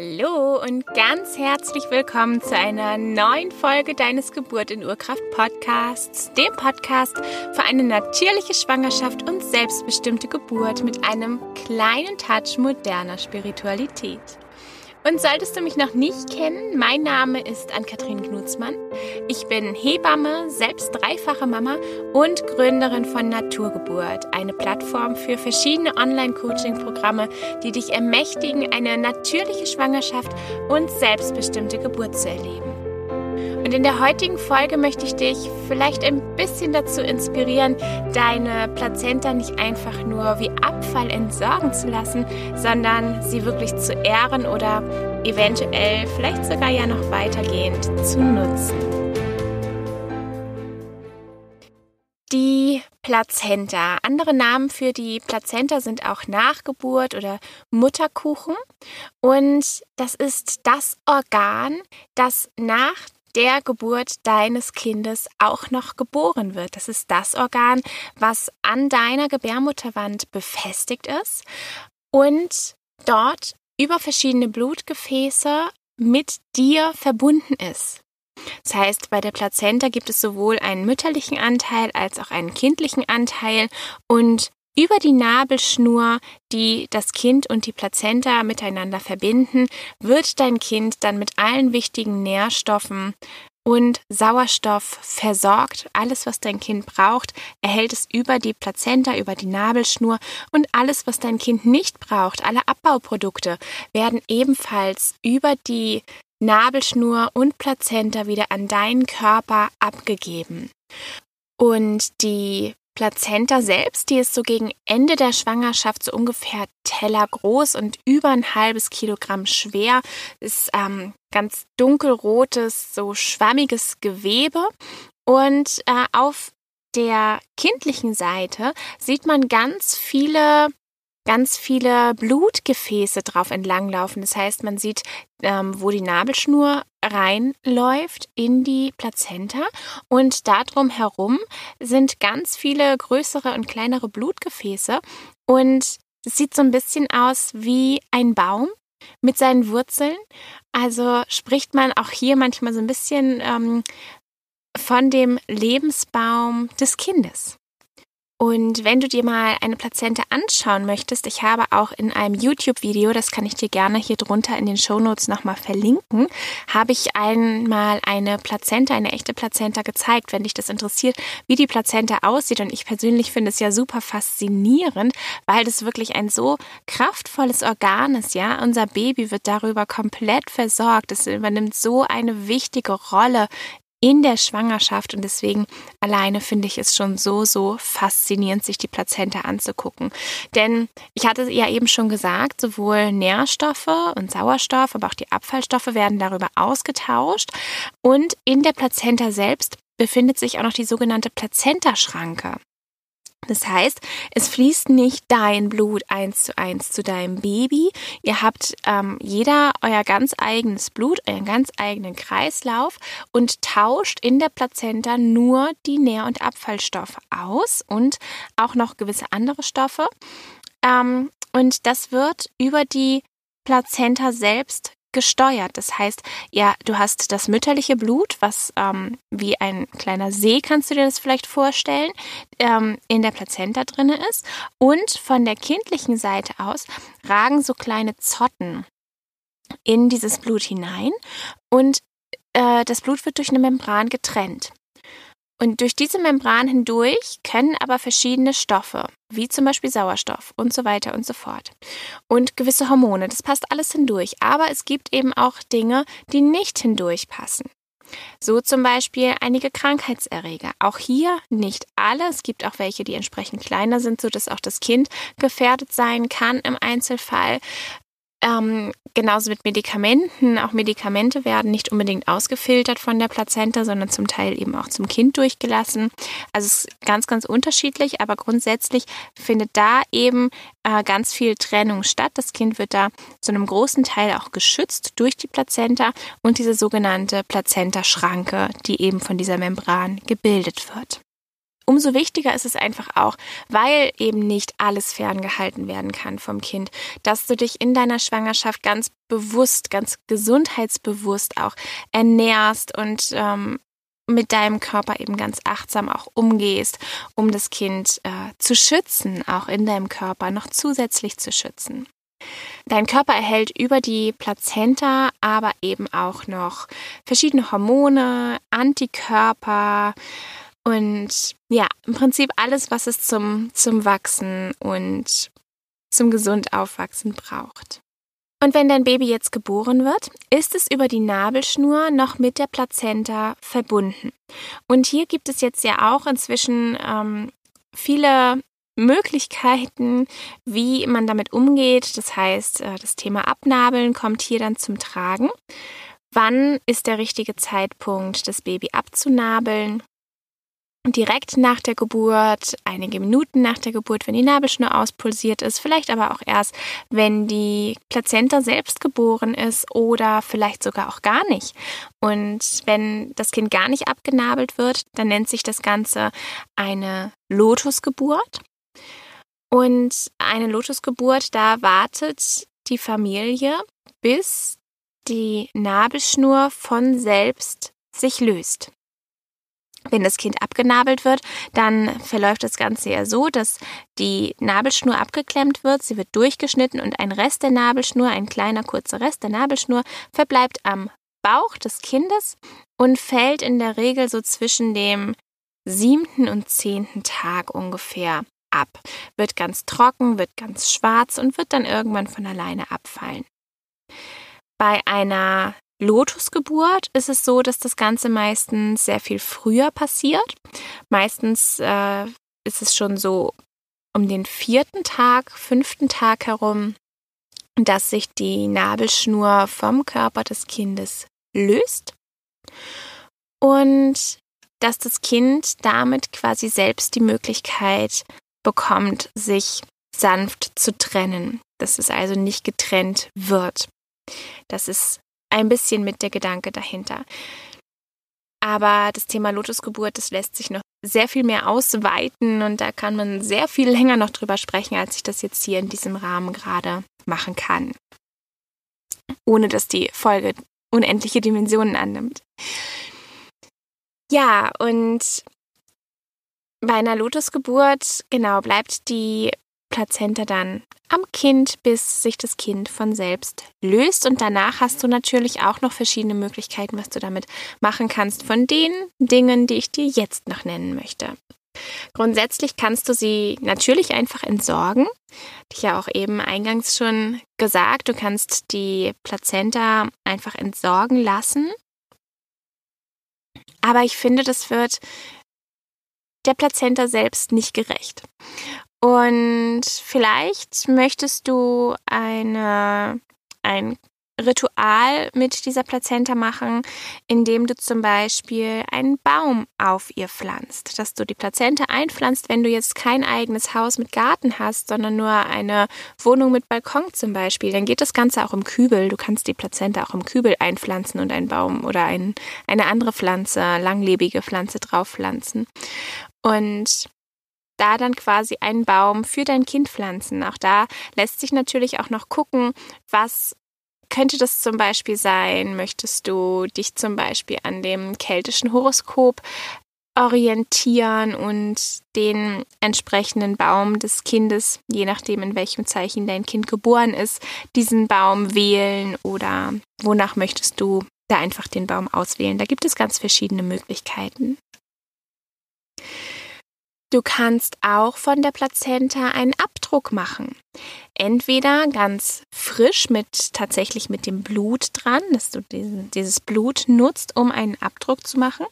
Hallo und ganz herzlich willkommen zu einer neuen Folge deines Geburt in Urkraft Podcasts, dem Podcast für eine natürliche Schwangerschaft und selbstbestimmte Geburt mit einem kleinen Touch moderner Spiritualität. Und solltest du mich noch nicht kennen, mein Name ist Ann-Kathrin Knutzmann. Ich bin Hebamme, selbst dreifache Mama und Gründerin von Naturgeburt, eine Plattform für verschiedene Online-Coaching-Programme, die dich ermächtigen, eine natürliche Schwangerschaft und selbstbestimmte Geburt zu erleben. Und in der heutigen Folge möchte ich dich vielleicht ein bisschen dazu inspirieren, deine Plazenta nicht einfach nur wie Abfall entsorgen zu lassen, sondern sie wirklich zu ehren oder eventuell vielleicht sogar ja noch weitergehend zu nutzen. Die Plazenta. Andere Namen für die Plazenta sind auch Nachgeburt oder Mutterkuchen. Und das ist das Organ, das nach der Geburt deines Kindes auch noch geboren wird. Das ist das Organ, was an deiner Gebärmutterwand befestigt ist und dort über verschiedene Blutgefäße mit dir verbunden ist. Das heißt, bei der Plazenta gibt es sowohl einen mütterlichen Anteil als auch einen kindlichen Anteil und über die Nabelschnur, die das Kind und die Plazenta miteinander verbinden, wird dein Kind dann mit allen wichtigen Nährstoffen und Sauerstoff versorgt. Alles, was dein Kind braucht, erhält es über die Plazenta, über die Nabelschnur und alles, was dein Kind nicht braucht, alle Abbauprodukte, werden ebenfalls über die Nabelschnur und Plazenta wieder an deinen Körper abgegeben. Und die Plazenta selbst, die ist so gegen Ende der Schwangerschaft so ungefähr tellergroß und über ein halbes Kilogramm schwer, ist ähm, ganz dunkelrotes, so schwammiges Gewebe und äh, auf der kindlichen Seite sieht man ganz viele ganz viele Blutgefäße drauf entlanglaufen. Das heißt, man sieht, ähm, wo die Nabelschnur reinläuft in die Plazenta und darum herum sind ganz viele größere und kleinere Blutgefäße und es sieht so ein bisschen aus wie ein Baum mit seinen Wurzeln. Also spricht man auch hier manchmal so ein bisschen ähm, von dem Lebensbaum des Kindes. Und wenn du dir mal eine Plazente anschauen möchtest, ich habe auch in einem YouTube-Video, das kann ich dir gerne hier drunter in den Shownotes nochmal verlinken, habe ich einmal eine Plazenta, eine echte Plazenta gezeigt, wenn dich das interessiert, wie die Plazenta aussieht. Und ich persönlich finde es ja super faszinierend, weil das wirklich ein so kraftvolles Organ ist, ja. Unser Baby wird darüber komplett versorgt. Es übernimmt so eine wichtige Rolle in der Schwangerschaft und deswegen alleine finde ich es schon so, so faszinierend, sich die Plazenta anzugucken. Denn ich hatte ja eben schon gesagt, sowohl Nährstoffe und Sauerstoff, aber auch die Abfallstoffe werden darüber ausgetauscht und in der Plazenta selbst befindet sich auch noch die sogenannte Plazentaschranke. Das heißt, es fließt nicht dein Blut eins zu eins zu deinem Baby. Ihr habt ähm, jeder euer ganz eigenes Blut, euren ganz eigenen Kreislauf und tauscht in der Plazenta nur die Nähr- und Abfallstoffe aus und auch noch gewisse andere Stoffe. Ähm, und das wird über die Plazenta selbst gesteuert. Das heißt, ja, du hast das mütterliche Blut, was ähm, wie ein kleiner See, kannst du dir das vielleicht vorstellen, ähm, in der Plazenta drinne ist. Und von der kindlichen Seite aus ragen so kleine Zotten in dieses Blut hinein und äh, das Blut wird durch eine Membran getrennt. Und durch diese Membran hindurch können aber verschiedene Stoffe, wie zum Beispiel Sauerstoff und so weiter und so fort. Und gewisse Hormone, das passt alles hindurch. Aber es gibt eben auch Dinge, die nicht hindurch passen. So zum Beispiel einige Krankheitserreger. Auch hier nicht alle. Es gibt auch welche, die entsprechend kleiner sind, sodass auch das Kind gefährdet sein kann im Einzelfall. Ähm, genauso mit Medikamenten. Auch Medikamente werden nicht unbedingt ausgefiltert von der Plazenta, sondern zum Teil eben auch zum Kind durchgelassen. Also es ist ganz, ganz unterschiedlich, aber grundsätzlich findet da eben äh, ganz viel Trennung statt. Das Kind wird da zu einem großen Teil auch geschützt durch die Plazenta und diese sogenannte Plazenta-Schranke, die eben von dieser Membran gebildet wird. Umso wichtiger ist es einfach auch, weil eben nicht alles ferngehalten werden kann vom Kind, dass du dich in deiner Schwangerschaft ganz bewusst, ganz gesundheitsbewusst auch ernährst und ähm, mit deinem Körper eben ganz achtsam auch umgehst, um das Kind äh, zu schützen, auch in deinem Körper noch zusätzlich zu schützen. Dein Körper erhält über die Plazenta aber eben auch noch verschiedene Hormone, Antikörper, und ja, im Prinzip alles, was es zum, zum Wachsen und zum gesund aufwachsen braucht. Und wenn dein Baby jetzt geboren wird, ist es über die Nabelschnur noch mit der Plazenta verbunden. Und hier gibt es jetzt ja auch inzwischen ähm, viele Möglichkeiten, wie man damit umgeht. Das heißt, äh, das Thema Abnabeln kommt hier dann zum Tragen. Wann ist der richtige Zeitpunkt, das Baby abzunabeln? Direkt nach der Geburt, einige Minuten nach der Geburt, wenn die Nabelschnur auspulsiert ist, vielleicht aber auch erst, wenn die Plazenta selbst geboren ist oder vielleicht sogar auch gar nicht. Und wenn das Kind gar nicht abgenabelt wird, dann nennt sich das Ganze eine Lotusgeburt. Und eine Lotusgeburt, da wartet die Familie, bis die Nabelschnur von selbst sich löst. Wenn das Kind abgenabelt wird, dann verläuft das Ganze ja so, dass die Nabelschnur abgeklemmt wird, sie wird durchgeschnitten und ein Rest der Nabelschnur, ein kleiner kurzer Rest der Nabelschnur, verbleibt am Bauch des Kindes und fällt in der Regel so zwischen dem siebten und zehnten Tag ungefähr ab. Wird ganz trocken, wird ganz schwarz und wird dann irgendwann von alleine abfallen. Bei einer Lotusgeburt ist es so, dass das Ganze meistens sehr viel früher passiert. Meistens äh, ist es schon so um den vierten Tag, fünften Tag herum, dass sich die Nabelschnur vom Körper des Kindes löst und dass das Kind damit quasi selbst die Möglichkeit bekommt, sich sanft zu trennen, dass es also nicht getrennt wird. Das ist ein bisschen mit der Gedanke dahinter. Aber das Thema Lotusgeburt, das lässt sich noch sehr viel mehr ausweiten und da kann man sehr viel länger noch drüber sprechen, als ich das jetzt hier in diesem Rahmen gerade machen kann. Ohne dass die Folge unendliche Dimensionen annimmt. Ja, und bei einer Lotusgeburt, genau, bleibt die Plazenta dann am Kind, bis sich das Kind von selbst löst. Und danach hast du natürlich auch noch verschiedene Möglichkeiten, was du damit machen kannst, von den Dingen, die ich dir jetzt noch nennen möchte. Grundsätzlich kannst du sie natürlich einfach entsorgen. Ich ja auch eben eingangs schon gesagt, du kannst die Plazenta einfach entsorgen lassen. Aber ich finde, das wird der Plazenta selbst nicht gerecht. Und vielleicht möchtest du eine, ein Ritual mit dieser Plazenta machen, indem du zum Beispiel einen Baum auf ihr pflanzt, dass du die Plazenta einpflanzt, wenn du jetzt kein eigenes Haus mit Garten hast, sondern nur eine Wohnung mit Balkon zum Beispiel, dann geht das Ganze auch im Kübel. Du kannst die Plazenta auch im Kübel einpflanzen und einen Baum oder ein, eine andere Pflanze, langlebige Pflanze drauf pflanzen. Und da dann quasi einen Baum für dein Kind pflanzen. Auch da lässt sich natürlich auch noch gucken, was könnte das zum Beispiel sein? Möchtest du dich zum Beispiel an dem keltischen Horoskop orientieren und den entsprechenden Baum des Kindes, je nachdem in welchem Zeichen dein Kind geboren ist, diesen Baum wählen oder wonach möchtest du da einfach den Baum auswählen? Da gibt es ganz verschiedene Möglichkeiten. Du kannst auch von der Plazenta einen Abdruck machen. Entweder ganz frisch mit tatsächlich mit dem Blut dran, dass du dieses Blut nutzt, um einen Abdruck zu machen.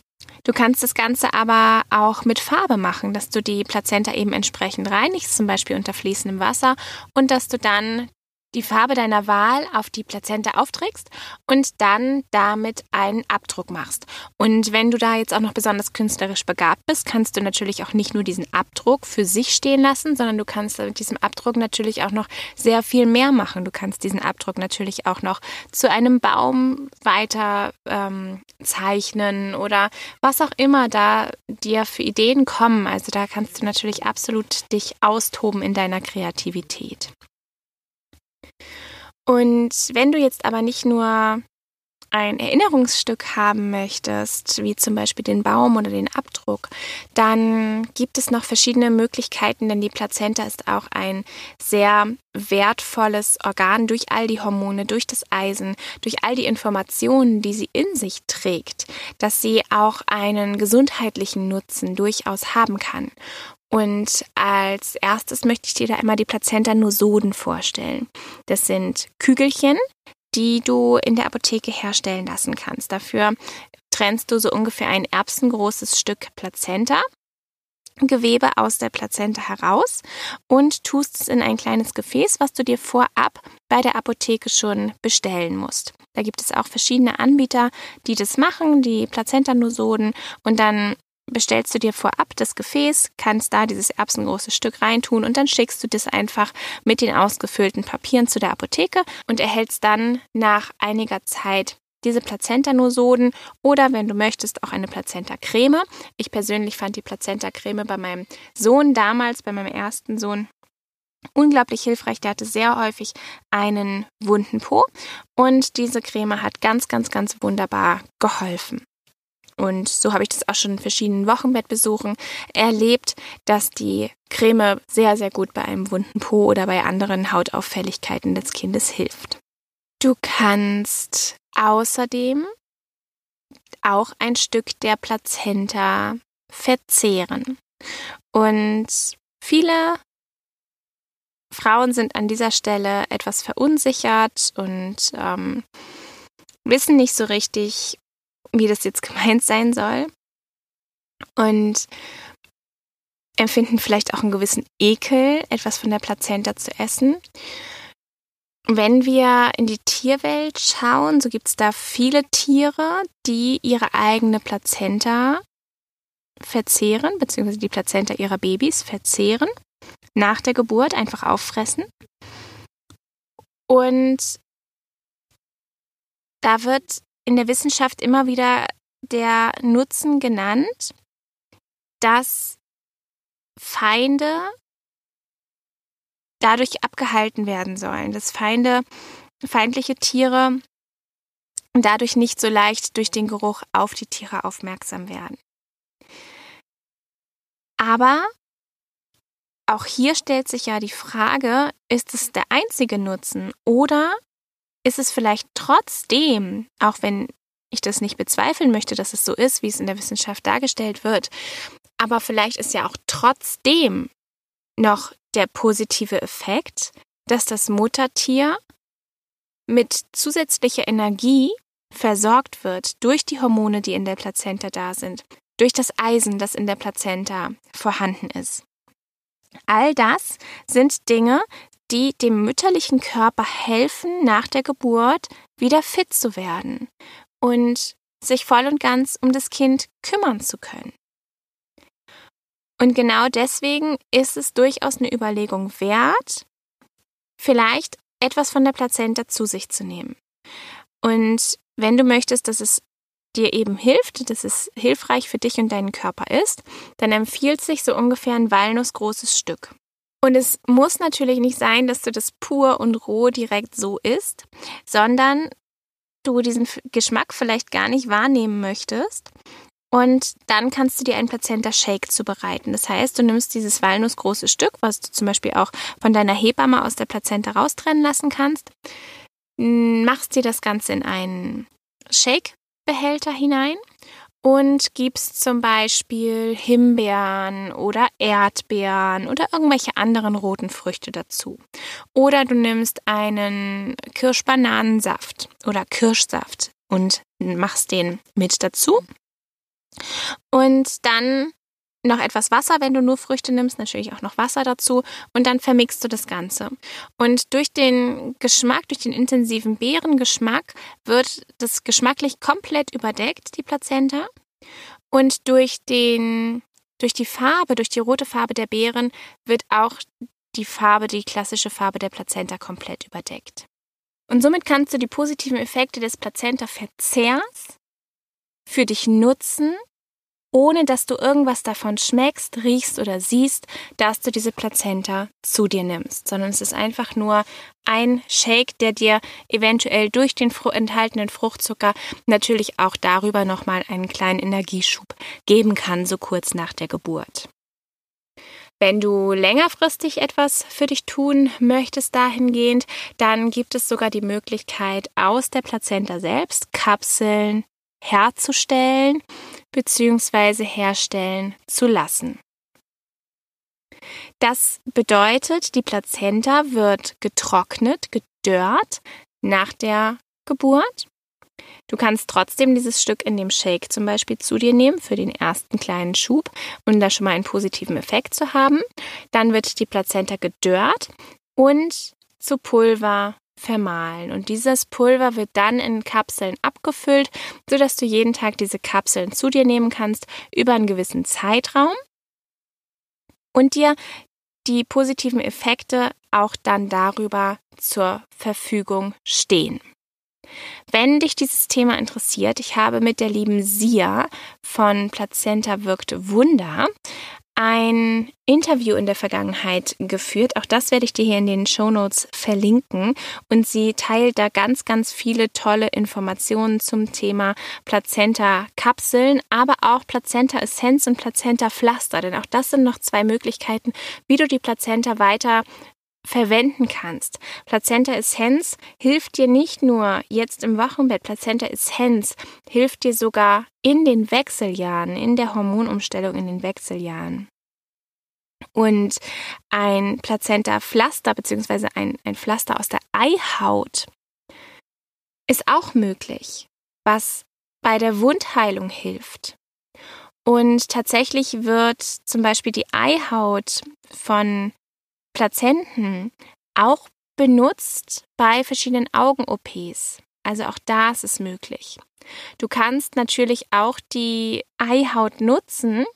Du kannst das Ganze aber auch mit Farbe machen, dass du die Plazenta eben entsprechend reinigst, zum Beispiel unter fließendem Wasser, und dass du dann die Farbe deiner Wahl auf die Plazenta aufträgst und dann damit einen Abdruck machst. Und wenn du da jetzt auch noch besonders künstlerisch begabt bist, kannst du natürlich auch nicht nur diesen Abdruck für sich stehen lassen, sondern du kannst mit diesem Abdruck natürlich auch noch sehr viel mehr machen. Du kannst diesen Abdruck natürlich auch noch zu einem Baum weiter ähm, zeichnen oder was auch immer da dir für Ideen kommen. Also da kannst du natürlich absolut dich austoben in deiner Kreativität. Und wenn du jetzt aber nicht nur ein Erinnerungsstück haben möchtest, wie zum Beispiel den Baum oder den Abdruck, dann gibt es noch verschiedene Möglichkeiten, denn die Plazenta ist auch ein sehr wertvolles Organ durch all die Hormone, durch das Eisen, durch all die Informationen, die sie in sich trägt, dass sie auch einen gesundheitlichen Nutzen durchaus haben kann. Und als erstes möchte ich dir da einmal die Plazenta-Nosoden vorstellen. Das sind Kügelchen, die du in der Apotheke herstellen lassen kannst. Dafür trennst du so ungefähr ein erbsengroßes Stück Plazenta. Gewebe aus der Plazenta heraus und tust es in ein kleines Gefäß, was du dir vorab bei der Apotheke schon bestellen musst. Da gibt es auch verschiedene Anbieter, die das machen, die Plazentanosoden und dann bestellst du dir vorab das Gefäß, kannst da dieses erbsengroße Stück reintun und dann schickst du das einfach mit den ausgefüllten Papieren zu der Apotheke und erhältst dann nach einiger Zeit diese Plazenta-Nosoden oder wenn du möchtest auch eine Plazenta-Creme. Ich persönlich fand die Plazenta-Creme bei meinem Sohn damals, bei meinem ersten Sohn, unglaublich hilfreich. Der hatte sehr häufig einen wunden Po und diese Creme hat ganz, ganz, ganz wunderbar geholfen. Und so habe ich das auch schon in verschiedenen Wochenbettbesuchen erlebt, dass die Creme sehr, sehr gut bei einem wunden Po oder bei anderen Hautauffälligkeiten des Kindes hilft. Du kannst außerdem auch ein Stück der Plazenta verzehren. Und viele Frauen sind an dieser Stelle etwas verunsichert und ähm, wissen nicht so richtig, wie das jetzt gemeint sein soll. Und empfinden vielleicht auch einen gewissen Ekel, etwas von der Plazenta zu essen. Wenn wir in die Tierwelt schauen, so gibt es da viele Tiere, die ihre eigene Plazenta verzehren, beziehungsweise die Plazenta ihrer Babys verzehren, nach der Geburt einfach auffressen. Und da wird in der Wissenschaft immer wieder der Nutzen genannt, dass Feinde dadurch abgehalten werden sollen, dass Feinde, feindliche Tiere dadurch nicht so leicht durch den Geruch auf die Tiere aufmerksam werden. Aber auch hier stellt sich ja die Frage, ist es der einzige Nutzen oder ist es vielleicht trotzdem, auch wenn ich das nicht bezweifeln möchte, dass es so ist, wie es in der Wissenschaft dargestellt wird, aber vielleicht ist ja auch trotzdem noch der positive Effekt, dass das Muttertier mit zusätzlicher Energie versorgt wird durch die Hormone, die in der Plazenta da sind, durch das Eisen, das in der Plazenta vorhanden ist. All das sind Dinge, die dem mütterlichen Körper helfen, nach der Geburt wieder fit zu werden und sich voll und ganz um das Kind kümmern zu können. Und genau deswegen ist es durchaus eine Überlegung wert, vielleicht etwas von der Plazenta zu sich zu nehmen. Und wenn du möchtest, dass es dir eben hilft, dass es hilfreich für dich und deinen Körper ist, dann empfiehlt sich so ungefähr ein walnussgroßes Stück. Und es muss natürlich nicht sein, dass du das pur und roh direkt so isst, sondern du diesen Geschmack vielleicht gar nicht wahrnehmen möchtest. Und dann kannst du dir einen Plazenta-Shake zubereiten. Das heißt, du nimmst dieses walnussgroße Stück, was du zum Beispiel auch von deiner Hebamme aus der Plazenta raustrennen lassen kannst, machst dir das Ganze in einen Shake-Behälter hinein und gibst zum Beispiel Himbeeren oder Erdbeeren oder irgendwelche anderen roten Früchte dazu. Oder du nimmst einen Kirschbananensaft oder Kirschsaft und machst den mit dazu. Und dann noch etwas Wasser, wenn du nur Früchte nimmst, natürlich auch noch Wasser dazu und dann vermixst du das Ganze. Und durch den Geschmack, durch den intensiven Beerengeschmack wird das geschmacklich komplett überdeckt, die Plazenta. Und durch den, durch die Farbe, durch die rote Farbe der Beeren wird auch die Farbe, die klassische Farbe der Plazenta komplett überdeckt. Und somit kannst du die positiven Effekte des Plazenta-Verzehrs für dich nutzen ohne dass du irgendwas davon schmeckst, riechst oder siehst, dass du diese Plazenta zu dir nimmst, sondern es ist einfach nur ein Shake, der dir eventuell durch den enthaltenen Fruchtzucker natürlich auch darüber nochmal einen kleinen Energieschub geben kann, so kurz nach der Geburt. Wenn du längerfristig etwas für dich tun möchtest dahingehend, dann gibt es sogar die Möglichkeit, aus der Plazenta selbst Kapseln herzustellen bzw. herstellen zu lassen. Das bedeutet, die Plazenta wird getrocknet, gedörrt nach der Geburt. Du kannst trotzdem dieses Stück in dem Shake zum Beispiel zu dir nehmen für den ersten kleinen Schub um da schon mal einen positiven Effekt zu haben. Dann wird die Plazenta gedörrt und zu Pulver vermahlen. Und dieses Pulver wird dann in Kapseln abgefüllt, sodass du jeden Tag diese Kapseln zu dir nehmen kannst über einen gewissen Zeitraum und dir die positiven Effekte auch dann darüber zur Verfügung stehen. Wenn dich dieses Thema interessiert, ich habe mit der lieben Sia von Plazenta wirkt Wunder ein Interview in der Vergangenheit geführt. Auch das werde ich dir hier in den Show Notes verlinken. Und sie teilt da ganz, ganz viele tolle Informationen zum Thema Plazenta-Kapseln, aber auch Plazenta-Essenz und Plazenta-Pflaster. Denn auch das sind noch zwei Möglichkeiten, wie du die Plazenta weiter verwenden kannst. Plazenta Essenz hilft dir nicht nur jetzt im Wochenbett, Plazenta Essenz hilft dir sogar in den Wechseljahren, in der Hormonumstellung in den Wechseljahren. Und ein Plazenta-Pflaster beziehungsweise ein, ein Pflaster aus der Eihaut ist auch möglich, was bei der Wundheilung hilft. Und tatsächlich wird zum Beispiel die Eihaut von Plazenten auch benutzt bei verschiedenen Augen-OPs. Also auch da ist es möglich. Du kannst natürlich auch die Eihaut nutzen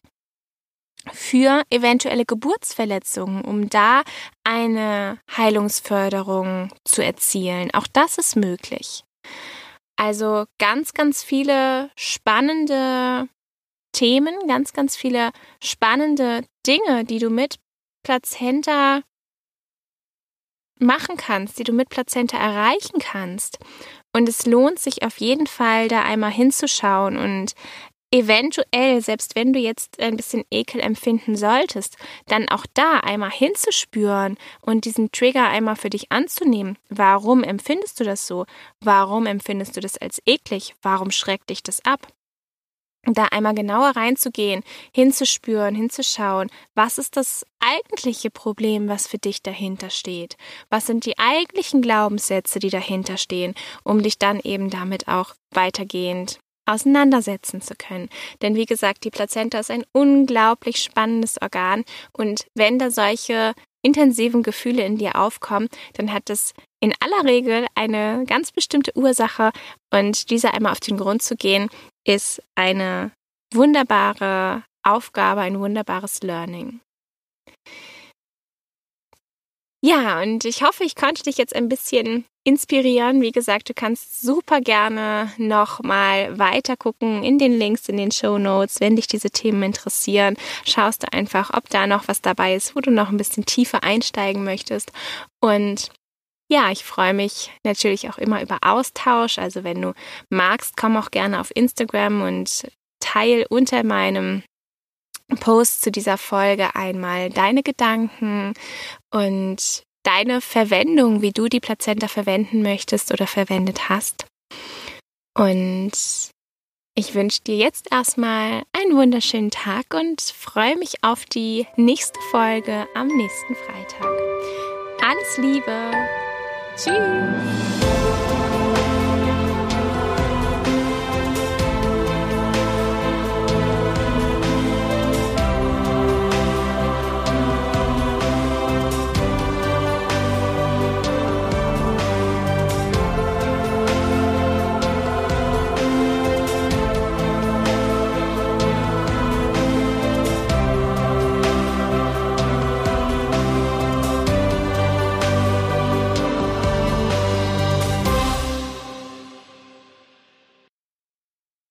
für eventuelle Geburtsverletzungen, um da eine Heilungsförderung zu erzielen. Auch das ist möglich. Also ganz, ganz viele spannende Themen, ganz, ganz viele spannende Dinge, die du mit Plazenta machen kannst, die du mit Plazenta erreichen kannst. Und es lohnt sich auf jeden Fall, da einmal hinzuschauen und eventuell, selbst wenn du jetzt ein bisschen Ekel empfinden solltest, dann auch da einmal hinzuspüren und diesen Trigger einmal für dich anzunehmen. Warum empfindest du das so? Warum empfindest du das als eklig? Warum schreckt dich das ab? da einmal genauer reinzugehen, hinzuspüren, hinzuschauen, was ist das eigentliche Problem, was für dich dahinter steht? Was sind die eigentlichen Glaubenssätze, die dahinter stehen, um dich dann eben damit auch weitergehend auseinandersetzen zu können. Denn wie gesagt, die Plazenta ist ein unglaublich spannendes Organ und wenn da solche intensiven Gefühle in dir aufkommen, dann hat es in aller Regel eine ganz bestimmte Ursache und dieser einmal auf den Grund zu gehen, ist eine wunderbare Aufgabe, ein wunderbares Learning. Ja, und ich hoffe, ich konnte dich jetzt ein bisschen inspirieren. Wie gesagt, du kannst super gerne nochmal weiter gucken in den Links, in den Show Notes, wenn dich diese Themen interessieren. Schaust du einfach, ob da noch was dabei ist, wo du noch ein bisschen tiefer einsteigen möchtest. Und ja, ich freue mich natürlich auch immer über Austausch. Also wenn du magst, komm auch gerne auf Instagram und teil unter meinem Post zu dieser Folge einmal deine Gedanken und deine Verwendung, wie du die Plazenta verwenden möchtest oder verwendet hast. Und ich wünsche dir jetzt erstmal einen wunderschönen Tag und freue mich auf die nächste Folge am nächsten Freitag. Alles Liebe! Tschüss.